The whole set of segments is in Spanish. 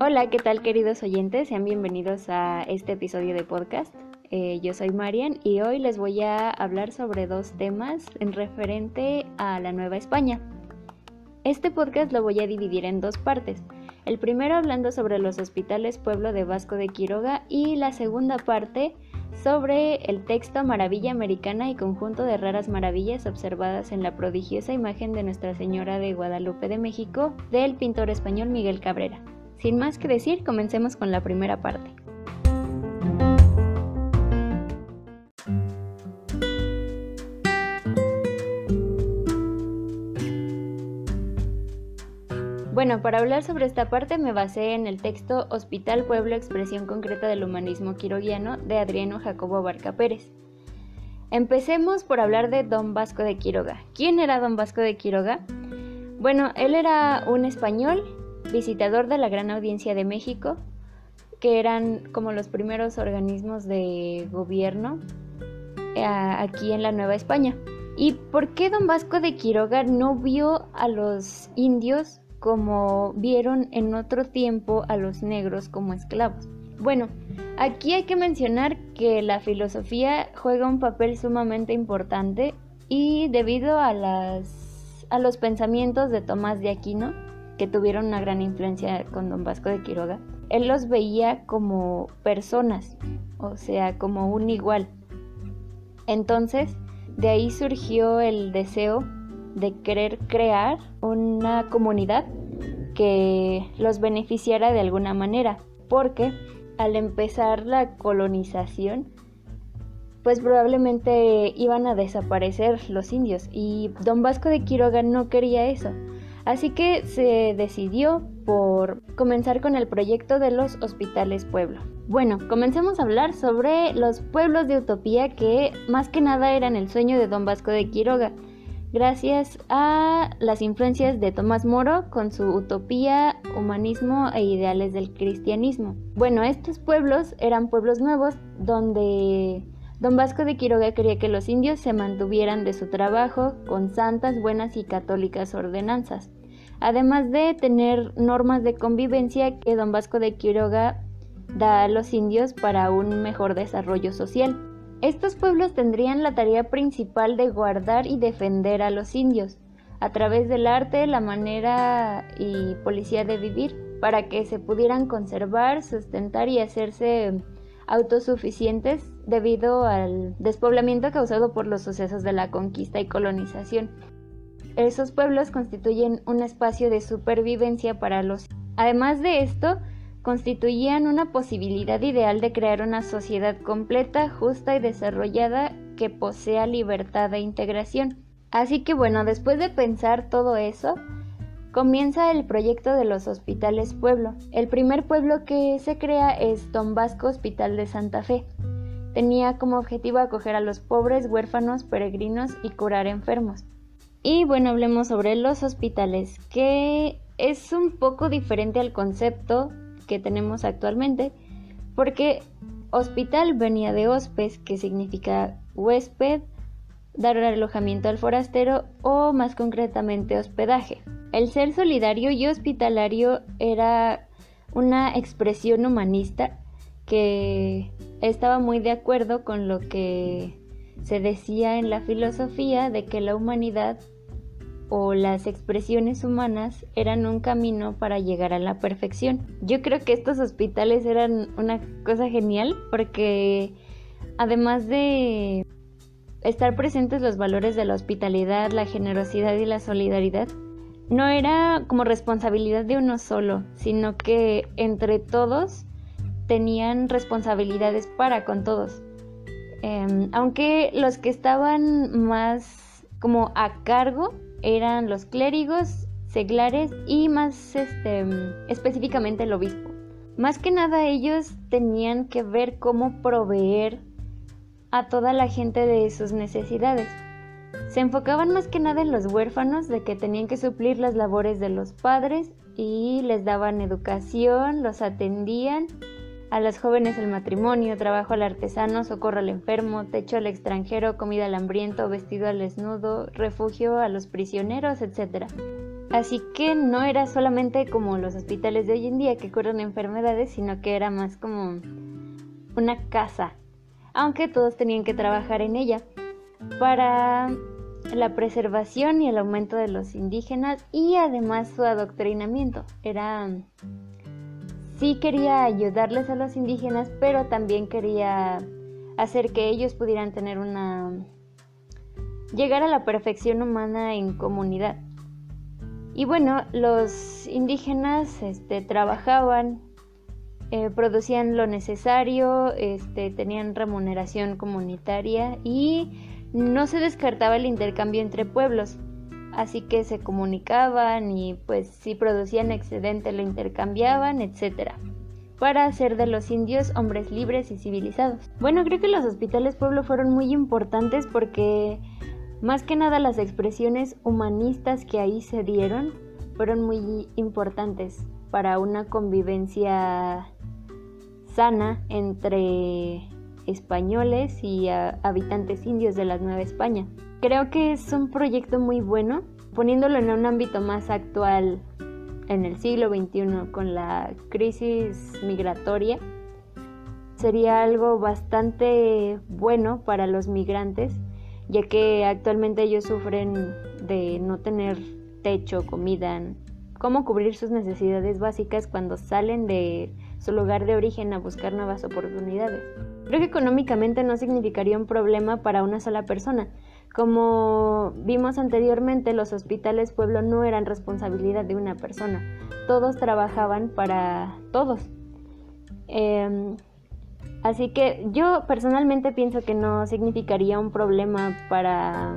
Hola, ¿qué tal queridos oyentes? Sean bienvenidos a este episodio de podcast. Eh, yo soy Marian y hoy les voy a hablar sobre dos temas en referente a la Nueva España. Este podcast lo voy a dividir en dos partes. El primero hablando sobre los hospitales Pueblo de Vasco de Quiroga y la segunda parte sobre el texto Maravilla Americana y conjunto de raras maravillas observadas en la prodigiosa imagen de Nuestra Señora de Guadalupe de México del pintor español Miguel Cabrera. Sin más que decir, comencemos con la primera parte. Bueno, para hablar sobre esta parte me basé en el texto Hospital Pueblo Expresión Concreta del Humanismo Quiroguiano de Adriano Jacobo Barca Pérez. Empecemos por hablar de Don Vasco de Quiroga. ¿Quién era Don Vasco de Quiroga? Bueno, él era un español visitador de la Gran Audiencia de México, que eran como los primeros organismos de gobierno eh, aquí en la Nueva España. ¿Y por qué don Vasco de Quiroga no vio a los indios como vieron en otro tiempo a los negros como esclavos? Bueno, aquí hay que mencionar que la filosofía juega un papel sumamente importante y debido a, las, a los pensamientos de Tomás de Aquino, que tuvieron una gran influencia con don Vasco de Quiroga, él los veía como personas, o sea, como un igual. Entonces, de ahí surgió el deseo de querer crear una comunidad que los beneficiara de alguna manera, porque al empezar la colonización, pues probablemente iban a desaparecer los indios y don Vasco de Quiroga no quería eso. Así que se decidió por comenzar con el proyecto de los hospitales pueblo. Bueno, comencemos a hablar sobre los pueblos de utopía que más que nada eran el sueño de don Vasco de Quiroga, gracias a las influencias de Tomás Moro con su utopía, humanismo e ideales del cristianismo. Bueno, estos pueblos eran pueblos nuevos donde Don Vasco de Quiroga quería que los indios se mantuvieran de su trabajo con santas, buenas y católicas ordenanzas, además de tener normas de convivencia que Don Vasco de Quiroga da a los indios para un mejor desarrollo social. Estos pueblos tendrían la tarea principal de guardar y defender a los indios, a través del arte, la manera y policía de vivir, para que se pudieran conservar, sustentar y hacerse autosuficientes debido al despoblamiento causado por los sucesos de la conquista y colonización. Esos pueblos constituyen un espacio de supervivencia para los... Además de esto, constituían una posibilidad ideal de crear una sociedad completa, justa y desarrollada que posea libertad e integración. Así que bueno, después de pensar todo eso, Comienza el proyecto de los hospitales pueblo. El primer pueblo que se crea es Don Vasco Hospital de Santa Fe. Tenía como objetivo acoger a los pobres, huérfanos, peregrinos y curar enfermos. Y bueno, hablemos sobre los hospitales, que es un poco diferente al concepto que tenemos actualmente, porque hospital venía de hospes, que significa huésped, dar alojamiento al forastero o más concretamente hospedaje. El ser solidario y hospitalario era una expresión humanista que estaba muy de acuerdo con lo que se decía en la filosofía de que la humanidad o las expresiones humanas eran un camino para llegar a la perfección. Yo creo que estos hospitales eran una cosa genial porque además de estar presentes los valores de la hospitalidad, la generosidad y la solidaridad, no era como responsabilidad de uno solo, sino que entre todos tenían responsabilidades para con todos. Em, aunque los que estaban más como a cargo eran los clérigos, seglares y más este, específicamente el obispo. Más que nada ellos tenían que ver cómo proveer a toda la gente de sus necesidades. Se enfocaban más que nada en los huérfanos de que tenían que suplir las labores de los padres y les daban educación, los atendían, a las jóvenes el matrimonio, trabajo al artesano, socorro al enfermo, techo al extranjero, comida al hambriento, vestido al desnudo, refugio a los prisioneros, etc. Así que no era solamente como los hospitales de hoy en día que curan enfermedades, sino que era más como una casa, aunque todos tenían que trabajar en ella para la preservación y el aumento de los indígenas y además su adoctrinamiento. Era sí quería ayudarles a los indígenas, pero también quería hacer que ellos pudieran tener una llegar a la perfección humana en comunidad. Y bueno, los indígenas este, trabajaban, eh, producían lo necesario, este, tenían remuneración comunitaria y no se descartaba el intercambio entre pueblos así que se comunicaban y pues si producían excedente lo intercambiaban, etc. Para hacer de los indios hombres libres y civilizados. Bueno, creo que los hospitales pueblo fueron muy importantes porque más que nada las expresiones humanistas que ahí se dieron fueron muy importantes para una convivencia sana entre españoles y habitantes indios de la Nueva España. Creo que es un proyecto muy bueno, poniéndolo en un ámbito más actual en el siglo XXI con la crisis migratoria. Sería algo bastante bueno para los migrantes, ya que actualmente ellos sufren de no tener techo, comida, cómo cubrir sus necesidades básicas cuando salen de su lugar de origen a buscar nuevas oportunidades. Creo que económicamente no significaría un problema para una sola persona, como vimos anteriormente, los hospitales pueblo no eran responsabilidad de una persona, todos trabajaban para todos. Em, así que yo personalmente pienso que no significaría un problema para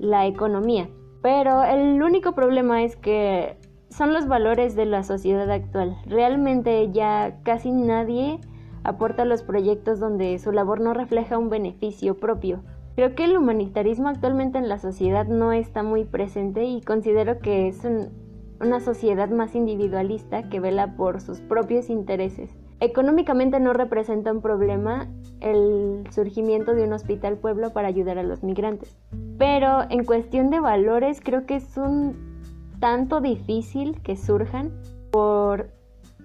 la economía, pero el único problema es que son los valores de la sociedad actual. Realmente ya casi nadie aporta los proyectos donde su labor no refleja un beneficio propio Creo que el humanitarismo actualmente en la sociedad no está muy presente y considero que es una sociedad más individualista que vela por sus propios intereses. Económicamente no representa un problema el surgimiento de un hospital pueblo para ayudar a los migrantes. Pero en cuestión de valores creo que es un tanto difícil que surjan por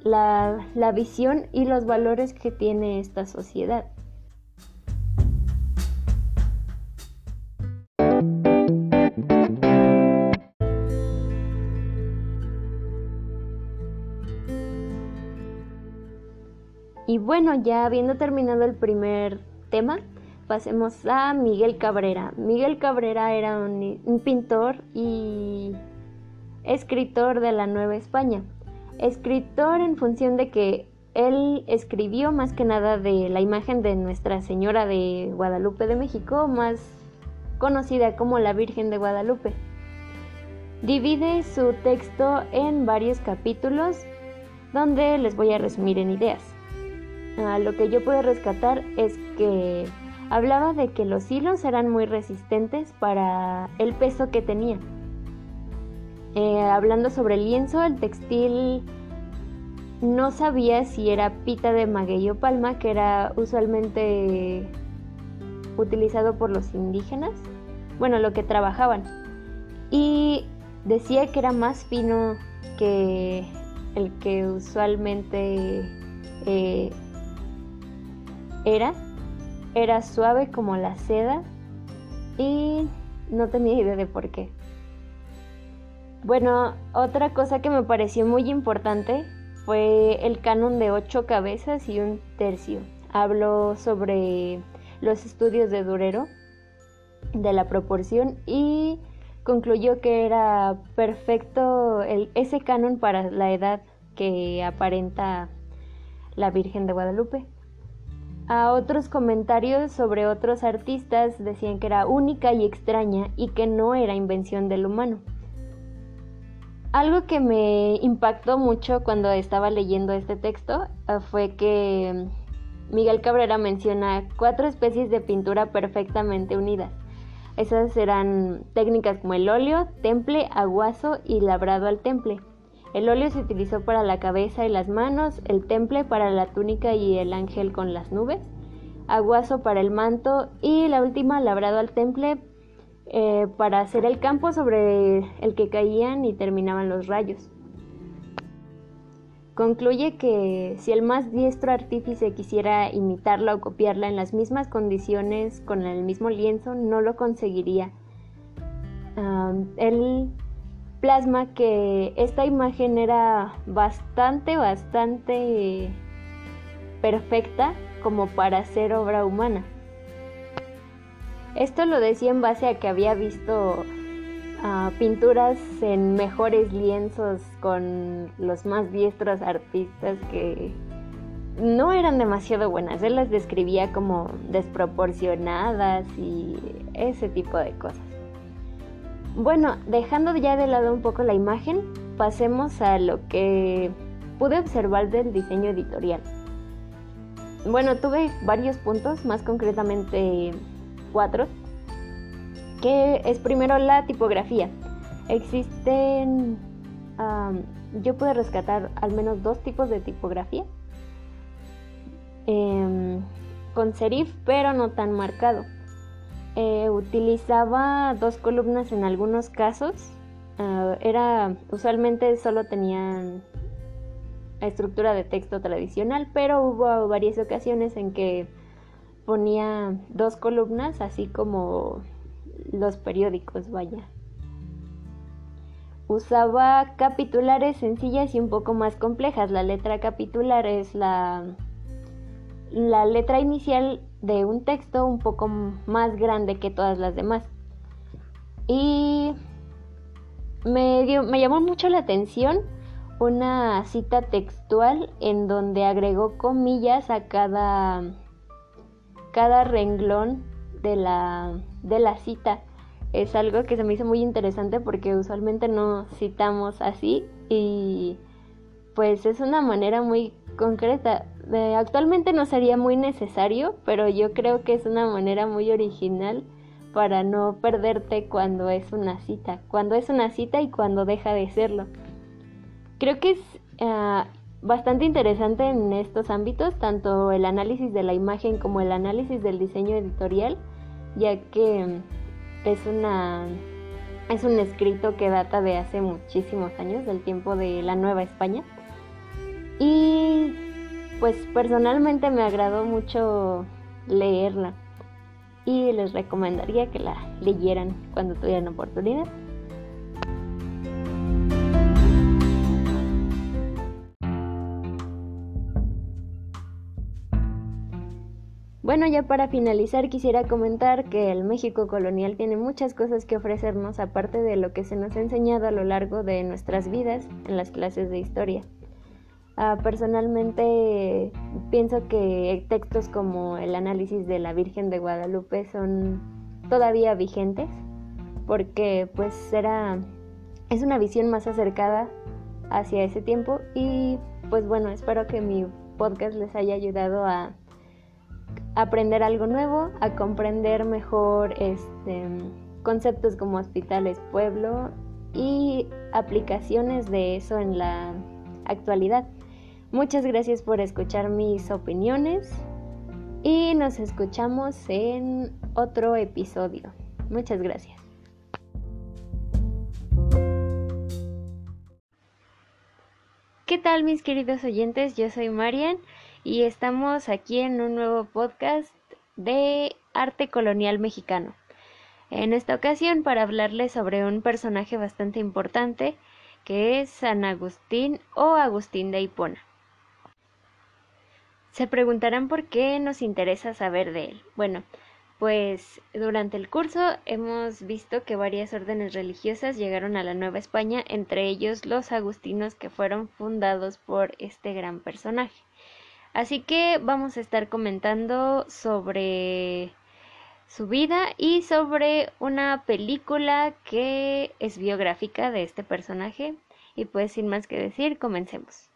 la, la visión y los valores que tiene esta sociedad. Y bueno, ya habiendo terminado el primer tema, pasemos a Miguel Cabrera. Miguel Cabrera era un, pintor y escritor de la Nueva España. Escritor en función de que él escribió más que nada de la imagen de Nuestra Señora de Guadalupe de México, más conocida como la Virgen de Guadalupe. Divide su texto en varios capítulos donde les voy a resumir en ideas lo que yo pude rescatar es que hablaba de que los hilos eran muy resistentes para el peso que tenían. Eh, hablando sobre el lienzo, el textil no sabía si era pita de maguey o palma, que era usualmente utilizado por los indígenas, bueno, lo que trabajaban. Y decía que era más fino que el que usualmente eh, era, era suave como la seda y no tenía idea de por qué. Bueno, otra cosa que me pareció muy importante fue el canon de ocho cabezas y un tercio. Habló sobre los estudios de Durero, de la proporción y concluyó que era perfecto ese canon para la edad que aparenta la Virgen de Guadalupe. A otros comentarios sobre otros artistas decían que era única y extraña y que no era invención del humano. Algo que me impactó mucho cuando estaba leyendo este texto eh, fue que Miguel Cabrera menciona cuatro especies de pintura perfectamente unidas. Esas eran técnicas como el óleo, temple, aguazo y labrado al temple. El óleo se utilizó para la cabeza y las manos, el temple para la túnica y el ángel con las nubes, aguazo para el manto y la última labrado al temple eh, para hacer el campo sobre el que caían y terminaban los rayos. Concluye que si el más diestro artífice quisiera imitarla o copiarla en las mismas condiciones con el mismo lienzo, no lo conseguiría. él plasma que esta imagen era bastante, bastante perfecta como para ser obra humana. Esto lo decía en base a que había visto ah, pinturas en mejores lienzos con los más diestros artistas que no eran demasiado buenas. Él las describía como desproporcionadas y ese tipo de cosas. Bueno, dejando ya de lado un poco la imagen, pasemos a lo que pude observar del diseño editorial. Bueno, tuve varios puntos, más concretamente cuatro, que es primero la tipografía. Existen, yo pude rescatar al menos dos tipos de tipografía, em, con serif, pero no tan marcado. Eh, utilizaba dos columnas en algunos casos. Ah, era usualmente solo tenían estructura de texto tradicional, pero hubo varias ocasiones en que ponía dos columnas, así como los periódicos, vaya. Usaba capitulares sencillas y un poco más complejas. La letra capitular es la, la letra inicial de un texto un poco más grande que todas las demás. Y me, me llamó mucho la atención una cita textual en donde agregó comillas a cada, cada renglón de la, de la cita. Es algo que se me hizo muy interesante porque usualmente no citamos así y pues es una manera muy concreta. Actualmente no sería muy necesario, pero yo creo que es una manera muy original para no perderte cuando es una cita, cuando es una cita y cuando deja de serlo. Creo que es ah, bastante interesante en estos ámbitos, tanto el análisis de la imagen como el análisis del diseño editorial, ya que es una es un escrito que data de hace muchísimos años, del tiempo de la Nueva España. Y pues personalmente me agradó mucho leerla y les recomendaría que la leyeran cuando tuvieran oportunidad. Bueno, ya para finalizar quisiera comentar que el México colonial tiene muchas cosas que ofrecernos aparte de lo que se nos ha enseñado a lo largo de nuestras vidas en las clases de historia. Ah, personalmente pienso que textos como el análisis de la Virgen de Guadalupe son todavía vigentes porque pues era es una visión más acercada hacia ese tiempo y pues bueno, espero que mi podcast les haya ayudado a aprender algo nuevo, a comprender mejor este, conceptos como hospitales pueblo y aplicaciones de eso en la actualidad. Muchas gracias por escuchar mis opiniones y nos escuchamos en otro episodio. Muchas gracias. ¿Qué tal mis queridos oyentes? Yo soy Marian y estamos aquí en un nuevo podcast de arte colonial mexicano. En esta ocasión para hablarles sobre un personaje bastante importante que es San Agustín o Agustín de Hipona. Se preguntarán por qué nos interesa saber de él. Bueno, pues durante el curso hemos visto que varias órdenes religiosas llegaron a la Nueva España, entre ellos los agustinos que fueron fundados por este gran personaje. Así que vamos a estar comentando sobre su vida y sobre una película que es biográfica de este personaje. Y pues sin más que decir, comencemos.